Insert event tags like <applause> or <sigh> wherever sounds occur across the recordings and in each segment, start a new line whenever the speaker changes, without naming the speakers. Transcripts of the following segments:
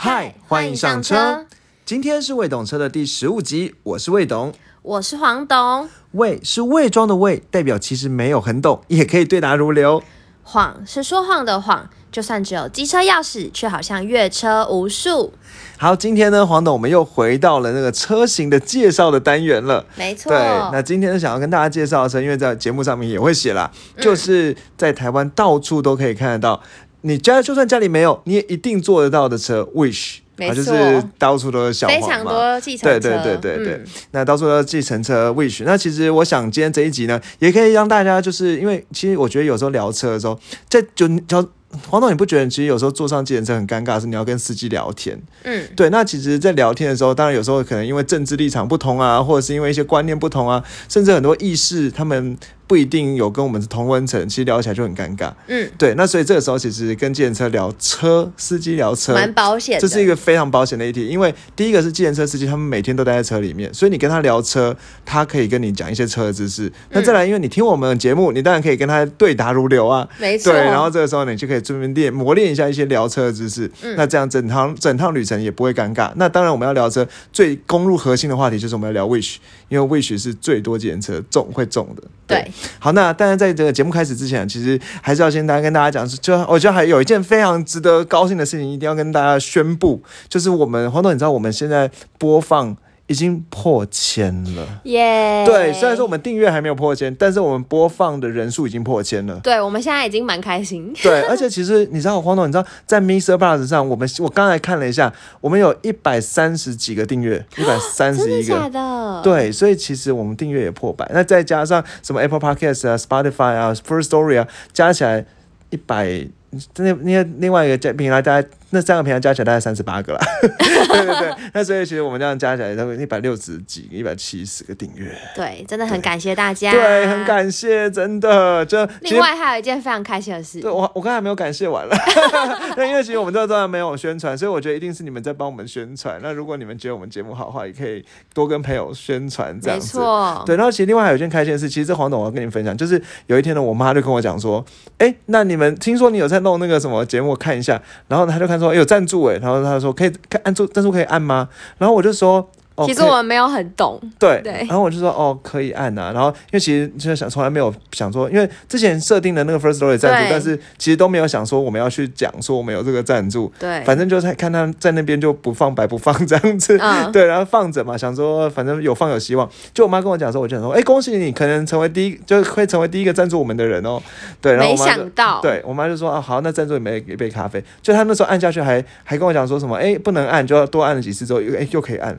嗨，欢迎上车。今天是未懂车的第十五集，我是魏董，
我是黄董。
魏是伪装的魏，代表其实没有很懂，也可以对答如流。
谎是说谎的谎，就算只有机车钥匙，却好像越车无数。
好，今天呢，黄董，我们又回到了那个车型的介绍的单元了。
没错，
对，那今天想要跟大家介绍的是，因为在节目上面也会写啦，就是在台湾到处都可以看得到，你家就算家里没有，你也一定坐得到的车，Wish。
没错，
就是到处都是小
非常多计程
车，对对对对对。那到处都是计程车 Wish。那其实我想今天这一集呢，也可以让大家就是因为其实我觉得有时候聊车的时候，在就就。黄总，你不觉得其实有时候坐上计程车很尴尬，是你要跟司机聊天。嗯，对。那其实，在聊天的时候，当然有时候可能因为政治立场不同啊，或者是因为一些观念不同啊，甚至很多意识，他们不一定有跟我们是同温层，其实聊起来就很尴尬。嗯，对。那所以这个时候，其实跟计程车聊车，司机聊车，
蛮保险。
这是一个非常保险的议题，因为第一个是计程车司机，他们每天都待在车里面，所以你跟他聊车，他可以跟你讲一些车的知识。那再来，因为你听我们的节目，你当然可以跟他对答如流啊。
没错。
对，然后这个时候你就可以。顺便练磨练一下一些聊车的知识，那这样整趟整趟旅程也不会尴尬。那当然我们要聊车最攻入核心的话题就是我们要聊 wish，因为 wish 是最多检车中会中的。
对，
好，那当然在这个节目开始之前，其实还是要先大家跟大家讲，就我觉得还有一件非常值得高兴的事情，一定要跟大家宣布，就是我们黄总，你知道我们现在播放。已经破千了，
耶！
对，虽然说我们订阅还没有破千，但是我们播放的人数已经破千了。
对，我们现在已经蛮开心。<laughs>
对，而且其实你知道，黄总，你知道在 Mr. Buzz 上，我们我刚才看了一下，我们有一百三十几个订阅，<gasps> 一百三十一个，
假的？
对，所以其实我们订阅也破百，那再加上什么 Apple Podcast 啊、Spotify 啊、First Story 啊，加起来一百，那那另外一个平台大概。那三个平台加起来大概三十八个啦，<laughs> 对对对。那所以其实我们这样加起来，大概一百六十几、一百七十个订阅。
对，真的很感谢大家。
对，很感谢，真的。就
另外还有一件非常开心的事。
对我，我刚才没有感谢完了。<laughs> 那因为其实我们这当然没有宣传，所以我觉得一定是你们在帮我们宣传。那如果你们觉得我们节目好的话，也可以多跟朋友宣传这样子。
没错。
对，然后其实另外还有一件开心的事，其实这黄总我要跟你们分享，就是有一天呢，我妈就跟我讲说：“哎，那你们听说你有在弄那个什么节目，看一下。”然后她就看说：“有赞助哎。”然后他说：“可以按住，赞助可以按吗？”然后我就说。
其实我们没有很懂，
对对，然后我就说哦，可以按呐。然后因为其实就是想从来没有想说，因为之前设定的那个 first story 赞助，但是其实都没有想说我们要去讲说我们有这个赞助。
对，
反正就是看他在那边就不放白不放这样子，<laughs> 对，然后放着嘛，想说反正有放有希望。就我妈跟我讲说，我就想说，哎，恭喜你，可能成为第一，就会成为第一个赞助我们的人哦。对，然后
没想到，
对我妈就说啊，好，那赞助你们一杯咖啡。就她那时候按下去，还还跟我讲说什么，哎，不能按，就要多按了几次之后，又哎又可以按。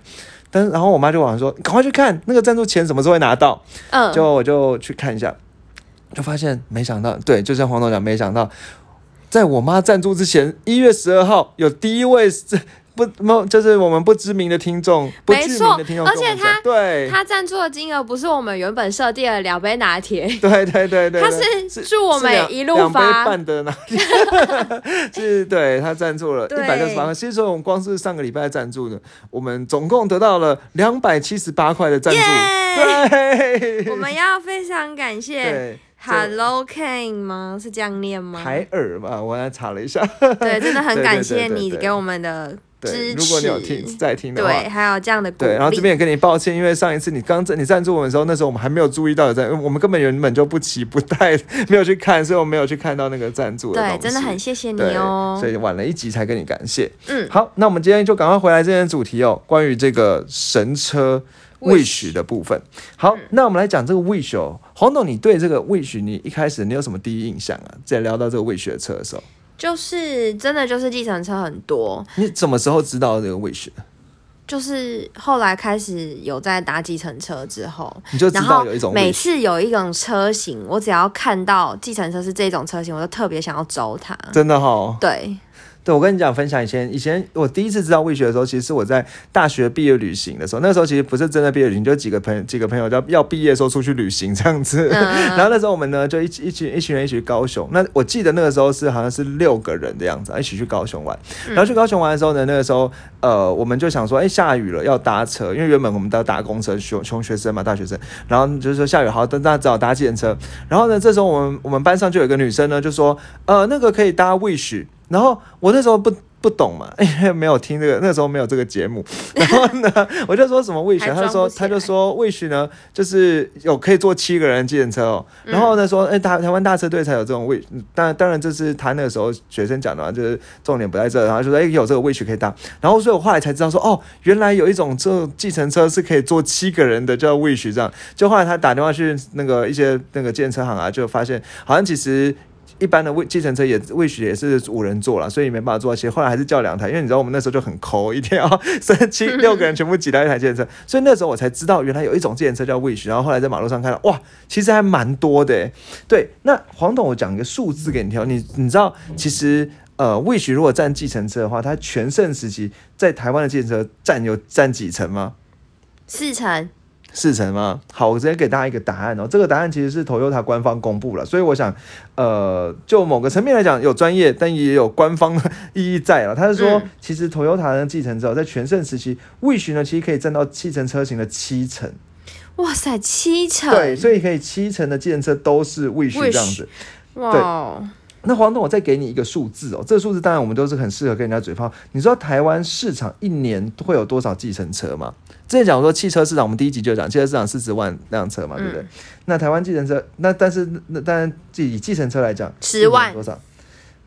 但是，然后我妈就晚上说：“赶快去看那个赞助钱什么时候会拿到。”嗯，就我就去看一下，就发现没想到，对，就像黄总讲，没想到，在我妈赞助之前，一月十二号有第一位是。不，就是我们不知名的听众，
不知名的听众，而且
他对。
他赞助的金额不是我们原本设定的两杯拿铁，
对对对对，
他是祝我们一路发。
两杯半的拿铁，<laughs> 是，对他赞助了一百六十八块。其实说我们光是上个礼拜赞助的，我们总共得到了两百七十八块的赞助，对，
我们要非常感谢 Hello King 吗？是这样念吗？
海尔吧，我来查了一下，
对，真的很感谢你给我们的。
对，如果你有听在听的
话，对，还有这样的
对，然后这边也跟你抱歉，因为上一次你刚赞你赞助我们的时候，那时候我们还没有注意到有赞，<laughs> 我们根本原本就不期不待，没有去看，所以我没有去看到那个赞助的
对，真的很谢谢你哦，
所以晚了一集才跟你感谢。嗯，好，那我们今天就赶快回来这件主题哦，关于这个神车 wish 的部分。好，那我们来讲这个 wish 哦，黄董，你对这个 wish 你一开始你有什么第一印象啊？在聊到这个 wish 的车的时候。
就是真的，就是计程车很多。
你什么时候知道这个位置？
就是后来开始有在搭计程车之后，
你就知道有一种
每次有一种车型，我只要看到计程车是这种车型，我就特别想要走它。
真的哈？
对。
对，我跟你讲，分享以前，以前我第一次知道魏学的时候，其实是我在大学毕业旅行的时候。那个时候其实不是真的毕业旅行，就几个朋友几个朋友要要毕业的时候出去旅行这样子。<laughs> 然后那时候我们呢就一起一群一群人一起去高雄。那我记得那个时候是好像是六个人的样子，一起去高雄玩。然后去高雄玩的时候呢，那个时候呃我们就想说，哎下雨了要搭车，因为原本我们都要搭公车，穷穷学生嘛大学生。然后就是说下雨好，大家只好搭计程车。然后呢这时候我们我们班上就有一个女生呢就说，呃那个可以搭 wish。然后我那时候不不懂嘛，<laughs> 因为没有听这个，那时候没有这个节目。<laughs> 然后呢，我就说什么 wish，他就说他就说 wish 呢，就是有可以坐七个人计程车哦。然后呢说，哎、台台湾大车队才有这种 wish，当然当然这是他那个时候学生讲的嘛，就是重点不在这。然后就说，哎、有这个 wish 可以搭。然后所以我后来才知道说，哦，原来有一种这种计程车是可以坐七个人的，叫 wish 这样。就后来他打电话去那个一些那个计程车行啊，就发现好像其实。一般的位计程车也位许也是五人座了，所以没办法坐到七。后来还是叫两台，因为你知道我们那时候就很抠，一天要 <laughs> 三七六个人全部挤到一台计程车，所以那时候我才知道原来有一种计程车叫位许。然后后来在马路上看到，哇，其实还蛮多的耶。对，那黄董，我讲一个数字给你听，你你知道其实。呃，魏许如果占计程车的话，它全盛时期在台湾的计程车占有占几成吗？
四成，
四成吗？好，我直接给大家一个答案哦。这个答案其实是 Toyota 官方公布了，所以我想，呃，就某个层面来讲有专业，但也有官方的意义在了。他是说，
嗯
其实 Toyota 的计程车哦在全盛时期，Wish 呢其实可以占到七成车型的七成，
哇塞，七成，
对，所以可以七成的计程车都是 Wish 这样子。
哇哦，
那黄董，我再给你一个数字哦，这个数字当然我们都是很适合跟人家嘴炮。你知道台湾市场一年会有多少计程车吗？之前讲说汽车市场，我们第一集就讲汽车市场四十万辆车嘛，对不对？
嗯
那台湾计程车，那但是那当然以计程车来讲
，10万
多少？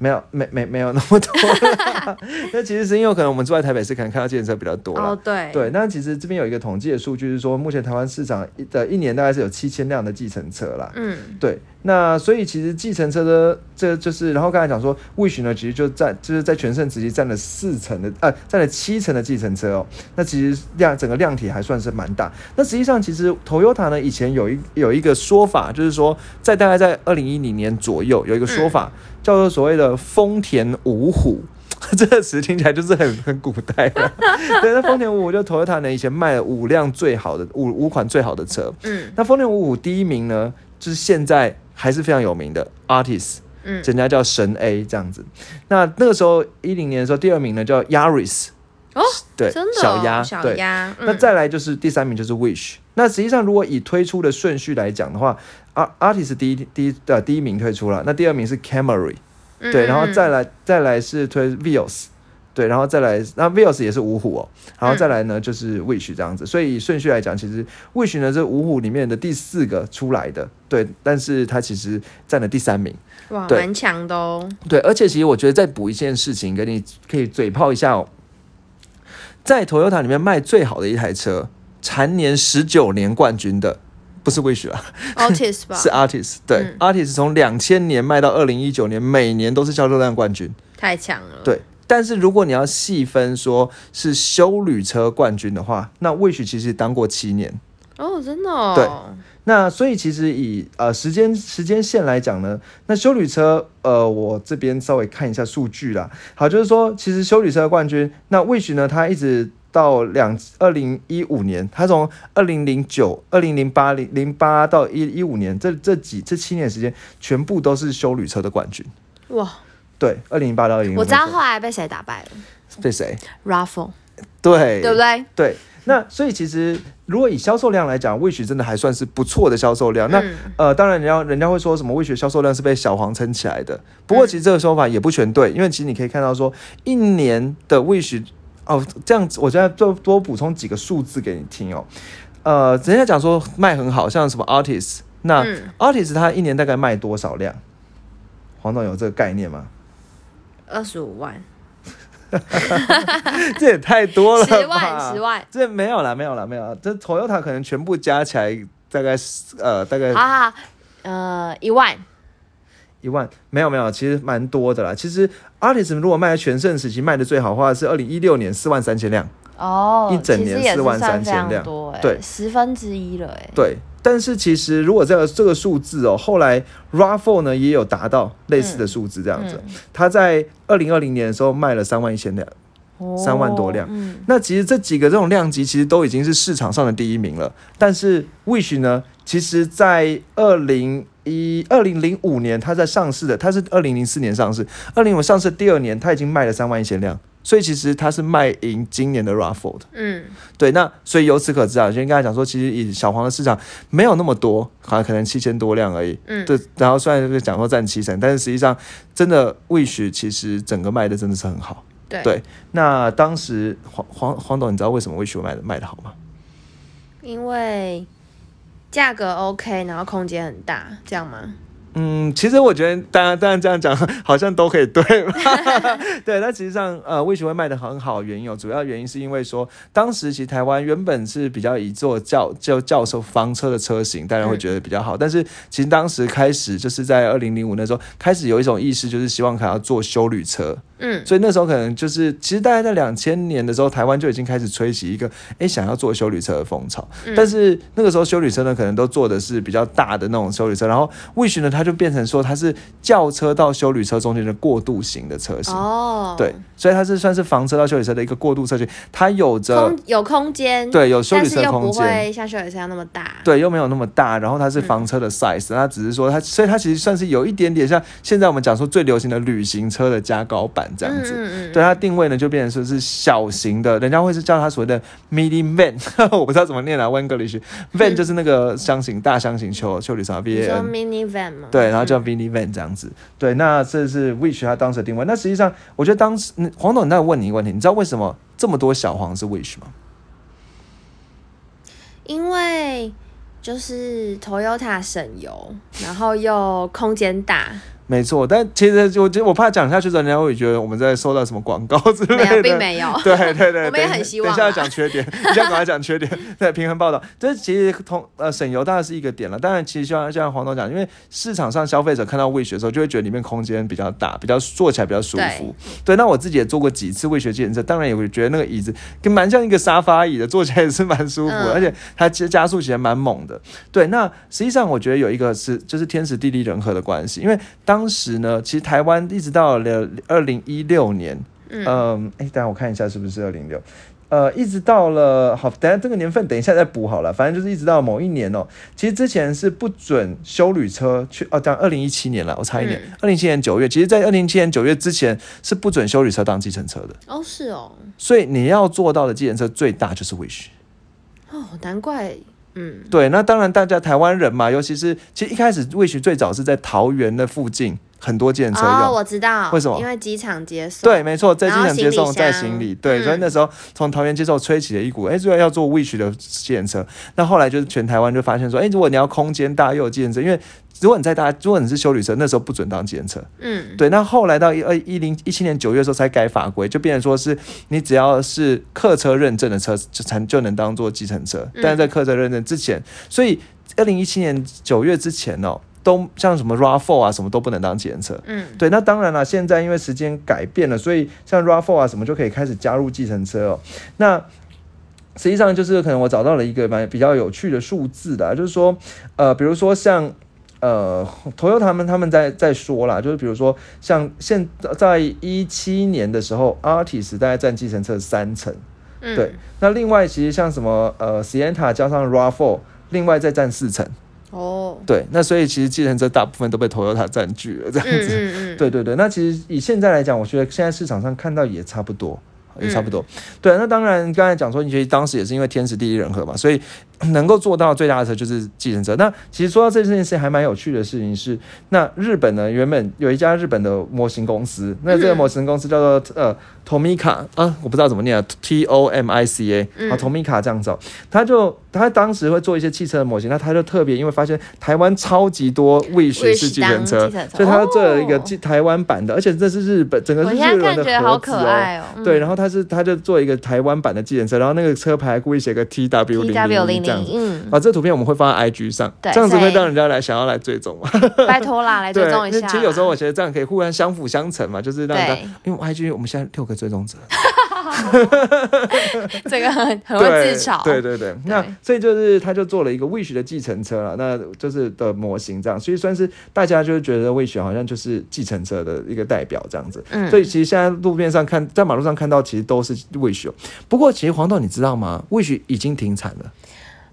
没有，没没没有那么多啦。<laughs> 那其实是因为可能我们住在台北市，可能看到计程车比较多了。
哦对，
对，那其实这边有一个统计的数据是说，目前台湾市场一的一年大概是有七千辆的计程车啦。
嗯，
对，那所以其实计程车的这就是，然后刚才讲说，Wish 呢，其实就占就是在全盛时期占了四成的，呃，占了七成的计程车哦。那其实量整个量体还算是蛮大。那实际上，其实 Toyota 呢，以前有一有一个说法，就是说，在大概在二零一零年左右，有一个说法、叫做所谓的丰田五虎。<laughs> 这个词听起来就是很 <laughs> 很古代了，<laughs> 对。那丰田五虎就 Toyota 呢，以前卖了五辆最好的五五款最好的车，
嗯
那丰田五五第一名呢，就是现在还是非常有名的 Artist，
嗯，
人家叫神 A 这样子。那那个时候一零年的时候，第二名呢叫 Yaris，
哦，
对，
真的哦
小鸭，
小
对。
鸭，
那
嗯。
再来就是第三名就是 Wish。那实际上如果以推出的顺序来讲的话，Art Artis 第一第一呃第一名推出了，那第二名是 Camry，对，
嗯嗯
然后再来再来是推 Vios。对，然后再来，那 Vios 也是五虎哦，然后再来呢、就是 Wish 这样子，所以以顺序来讲，其实 Wish 呢是五虎里面的第四个出来的，对，但是它其实占了第三名，
哇，
对。
蛮强的哦，
对，而且其实我觉得再补一件事情，给你可以嘴炮一下哦，在 Toyota 里面卖最好的一台车，蝉年十九年冠军的，不是 Wish 啊
，，Artis 吧，<laughs>
是 Artist，对、
嗯
，Artist 从两千年卖到二零一九年，每年都是销售量冠军。
太强了，
对，但是如果你要细分说是修旅车冠军的话，那 Wish 其实当过七年。
哦，真的哦，
对那所以其实以呃时间时间线来讲呢，那修旅车呃我这边稍微看一下数据啦。好，就是说其实修旅车的冠军，那 Wish 呢，他一直到两二零一五年，他从二零零九、二零零八、零零八到一一五年这这几这七年时间，全部都是修旅车的冠军。
哇，
对，二零零八到二零
我知道后来被谁打败了
被谁
？，Raffle，
对，
对不对？
对，那所以其实如果以销售量来讲，Wish 真的还算是不错的销售量。那、
嗯
呃，当然人家人家会说什么 Wish 销售量是被小黄撑起来的，不过其实这个说法也不全对，因为其实你可以看到说一年的 Wish 哦，这样子，我现在多多补充几个数字给你听哦。呃，人家讲说卖很好，像什么 Artist，那、
嗯
Artist 他一年大概卖多少量？黄总有这个概念吗？
二十五万，<laughs>
这也太多了吧，
十万，十万，
这没有啦，没有啦，没有啦。这 Toyota 可能全部加起来大概呃大概
好好，好呃，一万，
一万，没有没有，其实蛮多的啦。其实 Artist 如果卖在全盛时期卖的最好的话是二零一六年四万三千辆，
哦，
一整年
其实也是
4万
算非常
3000辆
多哎，
对。
十分之一了哎，
对。但是其实如果这个这个数字哦，后来 RAV4 呢也有达到类似的数字这样子。
嗯
它在二零二零年的时候卖了三万一千辆，
哦
三万多辆。
嗯，
那其实这几个这种量级其实都已经是市场上的第一名了。但是 Wish 呢，其实在二零一二零零五年它在上市的，它是二零零四年上市，二零五上市第二年它已经卖了三万一千辆，所以其实它是卖赢今年的 Raffle 的。
嗯，
对，那所以由此可知啊，先跟他讲说，其实以小黄的市场没有那么多，好像可能七千多辆而已。
嗯
对，然后虽然就是讲说占七成，但是实际上真的 Wish 其实整个卖的真的是很好。
对，
对，那当时黄黄黄董，你知道为什么 Wish 会卖的卖的好吗？
因为价格 OK，然后空间很大，这样吗？
嗯，其实我觉得，当然，当然这样讲好像都可以对吧？<laughs> 对，那其实上，呃，为什么会卖的很好？原因有主要原因是因为说，当时其实台湾原本是比较以做教就教授房车的车型，大家会觉得比较好。但是其实当时开始就是在二零零五那时候开始有一种意识，就是希望可能要做修旅车。
嗯，
所以那时候可能就是，其实大概在两千年的时候，台湾就已经开始吹起一个哎想要做修旅车的风潮。但是那个时候修旅车呢，可能都做的是比较大的那种修旅车，然后 Wish 呢，它就变成说它是轿车到修旅车中间的过渡型的车型。
哦，
对，所以它是算是房车到修理车的一个过渡车型，它有着
空有空间，
对有修理车空间，
会像修理车那么大。
对，又没有那么大，然后它是房车的 size，、它只是说它，所以它其实算是有一点点像现在我们讲说最流行的旅行车的加高版这样子。
嗯嗯嗯，
对它定位呢，就变成说是小型的，人家会是叫它所谓的 mini van，<laughs> 我不知道怎么念啊 w a n g l i s h van 就是那个箱型大箱型修修理车
你
V
说
N。
mini van 吗？
对，然后叫 mini van 这样子。对，那这是 which 它当时的定位。那实际上，我觉得当时嗯黄董，那我问你一个问题，你知道为什么这么多小黄是为什么吗？
因为就是 Toyota 省油，然后又空间大，
没错，但其实我我怕讲下去人家会觉得我们在收到什么广告之类的。
没有，并没有。
对 <laughs> 对对，<laughs>
我们也很希望
等一下要
啊
讲缺点，<laughs> 你先赶快讲缺点，对平衡报道。这其实同呃省油当然是一个点了，当然其实像像黄总讲，因为市场上消费者看到味学的时候，就会觉得里面空间比较大，比较坐起来比较舒服。对，那我自己也坐过几次味学计程车，当然也会觉得那个椅子跟蛮像一个沙发椅的，坐起来也是蛮舒服的，
嗯
而且它其实加速起来蛮猛的。对，那实际上我觉得有一个是就是天时地利人和的关系，因为当时呢，其实台湾一直到了二零一六年。嗯，哎、等下我看一下是不是二零六，呃，一直到了好，等下这个年份等一下再补好了，反正就是一直到某一年哦。其实之前是不准修旅车去哦，讲二零一七年了，我差一年，二零一七年九月，其实在二零一七年九月之前是不准修旅车当计程车的，
哦，是哦，
所以你要做到的计程车最大就是 Wish。
哦，难怪，嗯，
对，那当然大家台湾人嘛，尤其是其实一开始 Wish 最早是在桃园的附近很多计程车用。
哦，我知道，
为什么
因为机场接送，
对，没错，在机场接送，在行李，对，
嗯
所以那时候从桃园接受吹起了一股，哎，最后要做 Wish 的计程车。那后来就是全台湾就发现说，哎，如果你要空间大又有计程车，因为如果你在大，如果你是修旅车，那时候不准当计程车。
嗯，
对，那后来到一二一零一七年九月的时候才改法规，就变成说是你只要是客车认证的车就才就能当做计程车，
嗯
但是在客车认证之前，所以二零一七年九月之前哦，都像什么 RAV4 啊什么都不能当计程车。
嗯，
对，那当然了，现在因为时间改变了，所以像 RAV4 啊什么就可以开始加入计程车哦。那实际上就是可能我找到了一个蛮比较有趣的数字的啊，就是说，呃，比如说像呃，Toyota 他们他们在在说啦，就是比如说像现在一七年的时候，Artis 大概占计程车三成，
嗯。
对，那另外其实像什么呃 s i e n t a 加上 RAV4，另外再占四成，
哦，
对，那所以其实计程车大部分都被 Toyota 占据了，这样子。
嗯嗯嗯，<laughs>
对对对，那其实以现在来讲，我觉得现在市场上看到也差不多，也差不
嗯
多。对，那当然刚才讲说，你觉得当时也是因为天时地利人和嘛，所以 <clears throat> 能够做到最大的车就是继承车。那其实说到这件事情，还蛮有趣的事情是，那日本呢原本有一家日本的模型公司，那这个
嗯
模型公司叫做呃 Tomica 啊，我不知道怎么念啊，T O M I C A
嗯。
啊 Tomica 这样子、哦，他就他当时会做一些汽车的模型，那他就特别因为发现台湾超级多 Wish 是
Wish
计程车。所以他就做了一个台湾版的，而且这是日本整个
我
是
现在看
日本的
觉得好可
盒子哦。
爱哦，嗯。
对，然后他是他就做一个台湾版的计程车，然后那个车牌故意写个 T W 零
零
零这样子。
嗯，
啊，这图片我们会放在 IG 上，
对
这样子会让人家来想要来追踪。嘛？
拜托啦，来追，踪一下。
其实有时候我觉得这样可以互相相辅相成嘛，就是让人家，因为 IG 我们现在六个追踪者，<laughs>
这个很很会
对
自嘲，
对对对，那所以就是他就做了一个 Wish 的计程车了，那就是的模型这样，所以算是大家就觉得 Wish 好像就是计程车的一个代表这样子。
嗯
所以其实现在路面上看，在马路上看到其实都是 Wish 哦。不过其实黄豆你知道吗？Wish 已经停产了。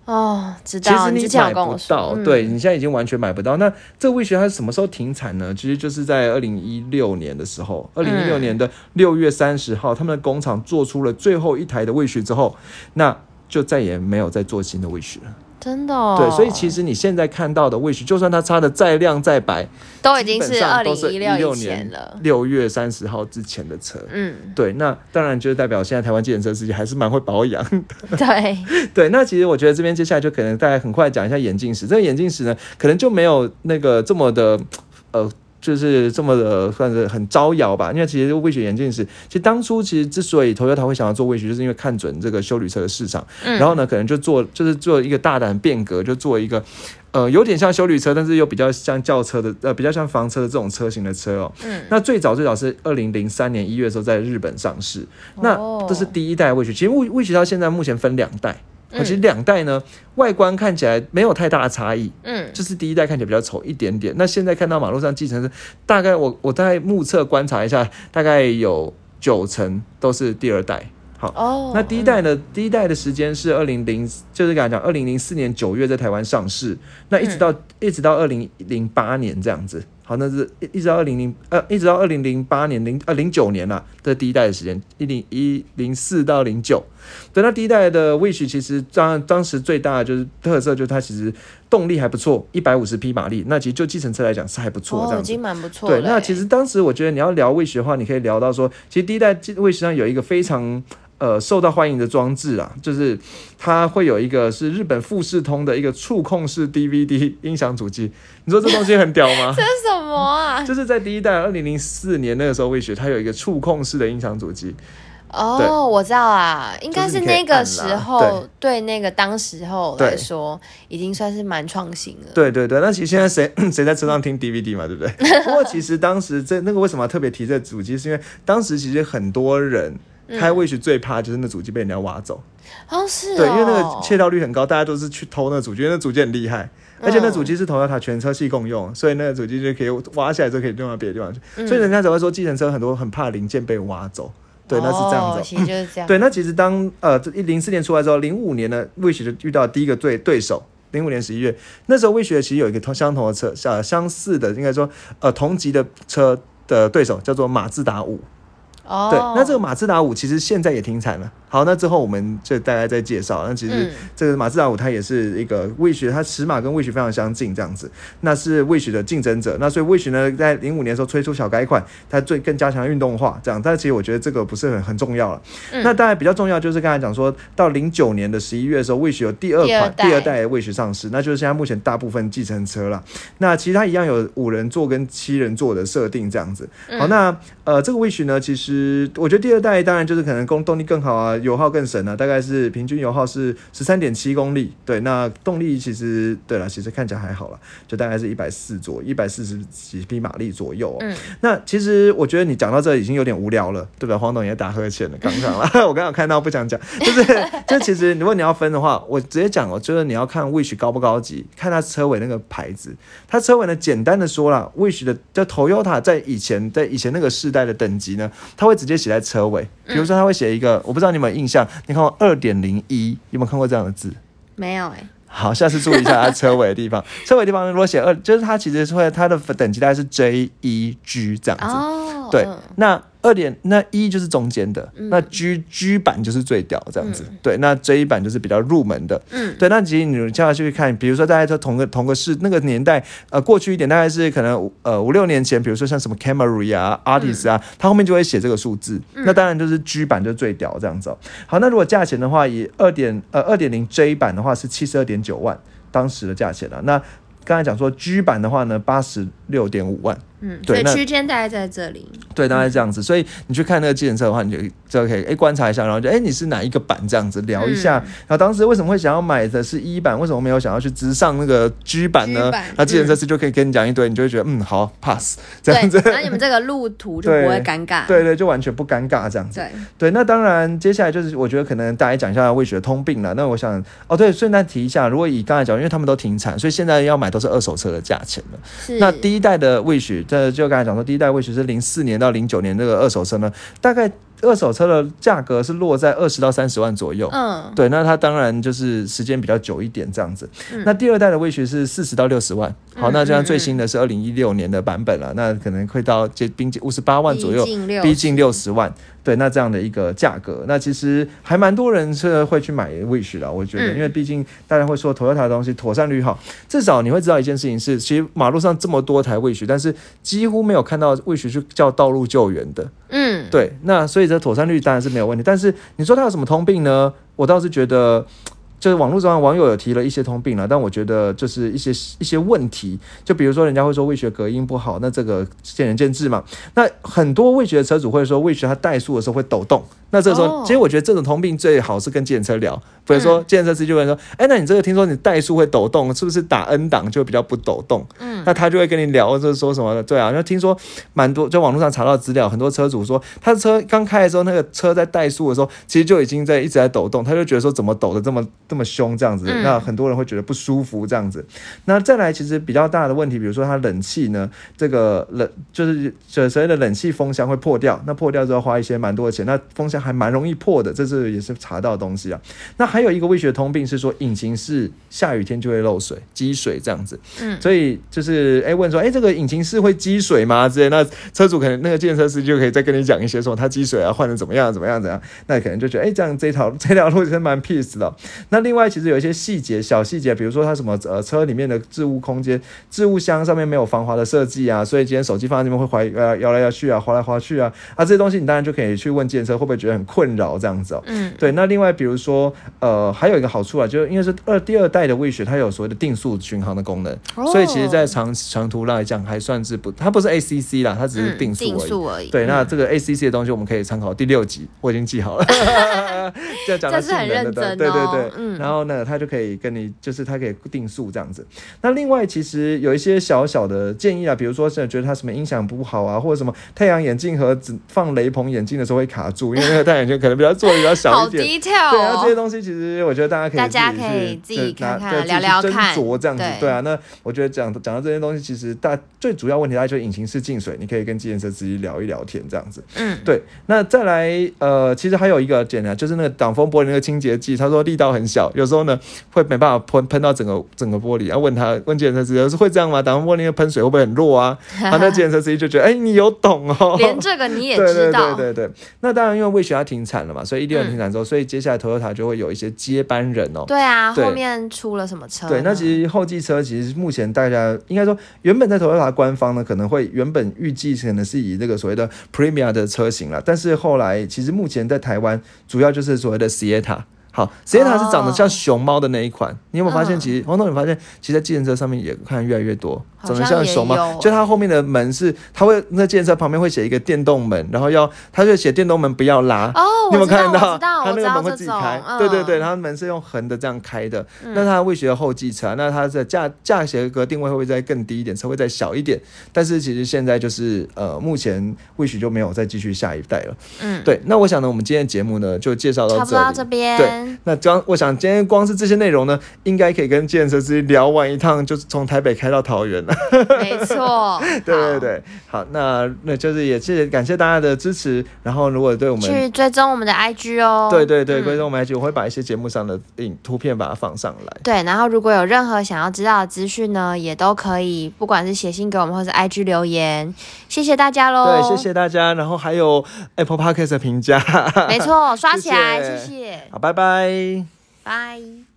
哦，知
其
道，其
实你买不到，对你现在已经完全买不到。那这个 Wish 它是什么时候停产呢？其实就是在二零一六年的时候，二零一六
嗯
年的六月三十号，他们的工厂做出了最后一台的 Wish 之后，那就再也没有再做新的 Wish 了。
真的哦。
对，所以其实你现在看到的 Wish，就算它擦的再亮再白，
都已经是二零一
16
六
年
了。
六月三十号之前的车。
嗯，
对，那当然就是代表现在台湾计程车司机还是蛮会保养。<laughs>
对，<laughs>
对，那其实我觉得这边接下来就可能大家很快讲一下眼镜史。这个眼镜史呢，可能就没有那个这么的呃。就是这么的算是很招摇吧，因为其实味觉眼镜是，其实当初其实之所以 Toyota 会想要做味觉，就是因为看准这个修理车的市场，
嗯。
然后呢，可能就做就是做一个大胆变革，就做一个呃有点像修理车，但是又比较像轿车的呃比较像房车的这种车型的车哦。
嗯，
那最早最早是二零零三年一月的时候在日本上市，那
哦。
这是第一代味觉。其实味味觉到现在目前分两代，
嗯
其实两代呢外观看起来没有太大的差异，
嗯，
就是第一代看起来比较丑一点点。那现在看到马路上计程车，大概我我大概目测观察一下，大概有九成都是第二代。好，
哦，
那第一代呢？第一代的时间是二零零，就是刚才讲二零零四年九月在台湾上市，那一直到、一直到二零零八年这样子。好，那是一一直到二零零呃，一直到二零零八年零呃零九年啦，这第一代的时间，一零一零四到零九。对，那第一代的 Wish 其实当当时最大的就是特色，就是它其实动力还不错，一百五十匹马力，那其实就计程车来讲是还不错这
哦，
样子。
已经蛮不错了
对，
欸。
那其实当时我觉得你要聊 Wish 的话，你可以聊到说，其实第一代 Wish 上有一个非常呃受到欢迎的装置啊，就是它会有一个是日本富士通的一个触控式 DVD 音响主机。你说这东西很屌吗？<laughs>
这是什么啊？
就是在第一代二零零四年那个时候，Wish 它有一个触控式的音响主机。
哦，我知道啊，应该
是
那个时候对那个当时候来说，已经算是蛮创新了。
对对对，那其实现在谁 <coughs> 谁在车上听 DVD 嘛，对不对？<laughs> 不过其实当时这那个为什么要特别提这主机，是因为当时其实很多人开 Wish 最怕就是那主机被人家挖走。
哦，是哦，
对，因为那个窃盗率很高，大家都是去偷那个主机，因为那主机很厉害，而且那主机是 Toyota 全车系共用，所以那个主机就可以挖下来之后可以用到别的地方去，
嗯
所以人家才会说计程车很多很怕零件被挖走。对，那是这样子。
哦其实就是这样。
对，那其实当呃零四年出来之后，零五年呢，Wish 就遇到第一个对对手。零五年十一月，那时候 Wish 其实有一个同相同的车，呃相似的，应该说呃同级的车的对手叫做马自达五。
哦，
对，那这个马自达五其实现在也停产了。好，那之后我们就大概再介绍。那其实
嗯
这个马自达五它也是一个 Wish，它尺码跟 Wish 非常相近，这样子，那是 Wish 的竞争者。那所以 Wish 呢，在零五年的时候推出小改款，它最更加强运动化，这样。但其实我觉得这个不是很很重要了。
嗯
那当然比较重要就是刚才讲说到零九年的十一月的时候，Wish 有第二款
第二代
Wish 上市，那就是现在目前大部分计程车了。那其实它一样有五人座跟七人座的设定这样子。好，
嗯
那呃这个 Wish 呢，其实我觉得第二代当然就是可能功动力更好啊，油耗更省啊，大概是平均油耗是十三点七公里。对，那动力其实对了，其实看起来还好了，就大概是一百四左一百四十几匹马力左右、
嗯，
那其实我觉得你讲到这已经有点无聊了，对吧？黄董也打呵欠了，刚刚了，<laughs> 我刚刚看到不想讲，就是 <laughs> 就其实如果你要分的话，我直接讲哦，就是你要看 Wish 高不高级，看它车尾那个牌子，它车尾呢简单的说了，Wish 的叫 Toyota 在以前在以前那个世代的等级呢，它会直接写在车尾，比如说他会写一个，我不知道你有没有印象，你看过二点零一，有没有看过这样的字？
没有哎，
好，下次注意一下它车尾的地方。<laughs> 车尾的地方如果写二，就是它其实是会它的等级大概是 J E G 这样子。
哦，
对
嗯，
那二点那一就是中间的，
嗯
那 G G 版就是最屌这样子。对，那 J 版就是比较入门的。
嗯，
对，那其实你接下去看，比如说大家都同个同个是那个年代，呃，过去一点大概是可能呃五六年前，比如说像什么 Camry 啊、Artis 啊，它后面就会写这个数字。那当然就是 G 版就最屌这样子、哦。好，那如果价钱的话，以二点呃二点零 J 版的话是七十二点九万当时的价钱了、那刚才讲说 G 版的话呢，八十六点五万。
嗯，
对
区间大概在这里。
对，大概这样子。所以你去看那个计程车的话，你就就可以哎观察一下，然后就哎你是哪一个版这样子聊一下。
嗯
然后当时为什么会想要买的是一版，为什么没有想要去直上那个 G 版呢？那计程车司就可以跟你讲一堆，你就会觉得嗯好 pass <laughs> 这样子。，
那你们这个路途就不会 <laughs> 尴尬。
对对，就完全不尴尬这样子。
对，
对，那当然，接下来就是我觉得可能大家讲一下味觉通病了。那我想，哦对，顺带提一下，如果以刚才讲，因为他们都停产，所以现在要买都是二手车的价钱了。
是
那第一代的味许，这就刚才讲说，第一代味许是零四年到零九年这个二手车呢，大概二手车的价格是落在二十到三十万左右。
嗯，
对，那它当然就是时间比较久一点这样子。
嗯
那第二代的威学是四十到六十万，好，
嗯
那这样
嗯
最新的是二零一六年的版本了，那可能会到接逼近五十八万左右，
逼近六
十万。对，那这样的一个价格，那其实还蛮多人是会去买 Wish 的，我觉得，
嗯
因为毕竟大家会说 Toyota 的东西妥善率好，至少你会知道一件事情是，其实马路上这么多台 Wish，但是几乎没有看到 Wish 去叫道路救援的。对，那所以这妥善率当然是没有问题，但是你说他有什么通病呢？我倒是觉得。就是网络上网友有提了一些通病了，但我觉得就是一些一些问题，就比如说人家会说味觉隔音不好，那这个见仁见智嘛。那很多味觉的车主会说味觉它怠速的时候会抖动，那这时候、
哦
其实我觉得这种通病最好是跟计程车聊，比如说
嗯
计程车司机就会说，哎、那你这个听说你怠速会抖动，是不是打 N 档就比较不抖动？
嗯，
那他就会跟你聊，就是说什么的，对啊，那听说蛮多，在网络上查到资料，很多车主说，他的车刚开的时候，那个车在怠速的时候，其实就已经在一直在抖动，他就觉得说怎么抖的这么这么凶这样子，
嗯
那很多人会觉得不舒服这样子。那再来，其实比较大的问题，比如说它冷气呢，这个冷就是所所谓的冷气风箱会破掉，那破掉之后花一些蛮多的钱，那风箱还蛮容易破的，这是也是查到的东西啊。那还有一个味觉通病是说，引擎室下雨天就会漏水、积水这样子。
嗯
所以就是哎、问说，哎、这个引擎室会积水吗？之类，那车主可能那个建设司机就可以再跟你讲一些说，它积水啊，换的怎么样，怎么样，怎样，那可能就觉得，哎、这样这条这条路其实蛮 peace 的哦、那另外其实有一些细节，小细节，比如说它什么呃车里面的置物空间、置物箱上面没有防滑的设计啊，所以今天手机放在那边会滑呃摇来摇去啊，滑来滑去啊，啊这些东西你当然就可以去问建车会不会觉得很困扰这样子哦。
嗯。
对，那另外比如说，呃，还有一个好处啊，就是因为是二第二代的味雪，它有所谓的定速巡航的功能，
哦。
所以其实在长长途来讲还算是不，它不是 ACC 啦，它只是
嗯
定速而已。
速而已。
对，那
嗯。
这个 ACC 的东西我们可以参考第六集，我已经记好了，<laughs> 就讲
是很认真
对对对。
哦，嗯
然后呢，他就可以跟你，就是他可以定速这样子。那另外其实有一些小小的建议啊，比如说是觉得他什么音响不好啊，或者什么太阳眼镜盒子放雷朋眼镜的时候会卡住，因为那个太阳眼镜可能比较做的比较小一点。
detail
对啊，这些
哦。
东西其实我觉得大家可以
大家可以自己
拿
看看
对
聊聊
斟酌这样子。
对
对啊，那我觉得讲讲到这些东西，其实大最主要问题，大概就是引擎室进水，你可以跟计程车司机聊一聊天这样子。
嗯，
对，那再来，呃，其实还有一个简单，就是那个挡风玻璃那个清洁剂，他说力道很小，有时候呢会没办法喷喷到整个整个玻璃。然后问他问计程车司机是会这样吗？挡风玻璃那个喷水会不会很弱啊？<laughs> 啊，那计程车司机就觉得，哎、你有懂哦。
连这个你也
对对
知道。
对对对，那当然，因为魏雪它停产了嘛，所以一六年
嗯
停产之后，所以接下来 Toyota 就会有一些接班人哦。
对啊，
对
后面出了什么车呢？
对，那其实后继车其实目前大家应该说，原本在 Toyota 官方呢可能会原本预计可能是以这个所谓的 Premier 的车型了，但是后来其实目前在台湾主要就是所谓的 Sienna。好，Sienna 是长得像熊猫的那一款，你有没有发现？
嗯。
其实黄总，你发现其实，在计程车上面也看越来越多，长得
像
像熊猫
也有，
就它后面的门是，它会那建设旁边会写一个电动门，然后要它就写电动门不要拉，
哦，
你有没有看到？它那个门会自己开，
嗯
对对对，它门是用横的这样开的。
嗯
那它未学的后继车啊，那它的价价协格定位会不会再更低一点，车会再小一点？但是其实现在就是呃，目前未许就没有再继续下一代了。
嗯，
对，那我想呢，我们今天的节目呢就介绍到这里。
这边。
对那刚我想今天光是这些内容呢，应该可以跟建设司机聊完一趟，就是从台北开到桃园了。
没错，<laughs>
对对
好。
对，好，那那就是也谢谢感谢大家的支持，然后如果对我们
去追踪我们的 IG 哦。
对对对，
嗯
观众我们 IG 我会把一些节目上的影图片把它放上来。
对，然后如果有任何想要知道的资讯呢，也都可以，不管是写信给我们，或是 IG 留言。谢谢大家喽。
对，谢。谢大家，然后还有 Apple Podcast 的评价。
没错，<laughs> 刷起来，
谢谢
谢谢，
好，拜拜。
拜。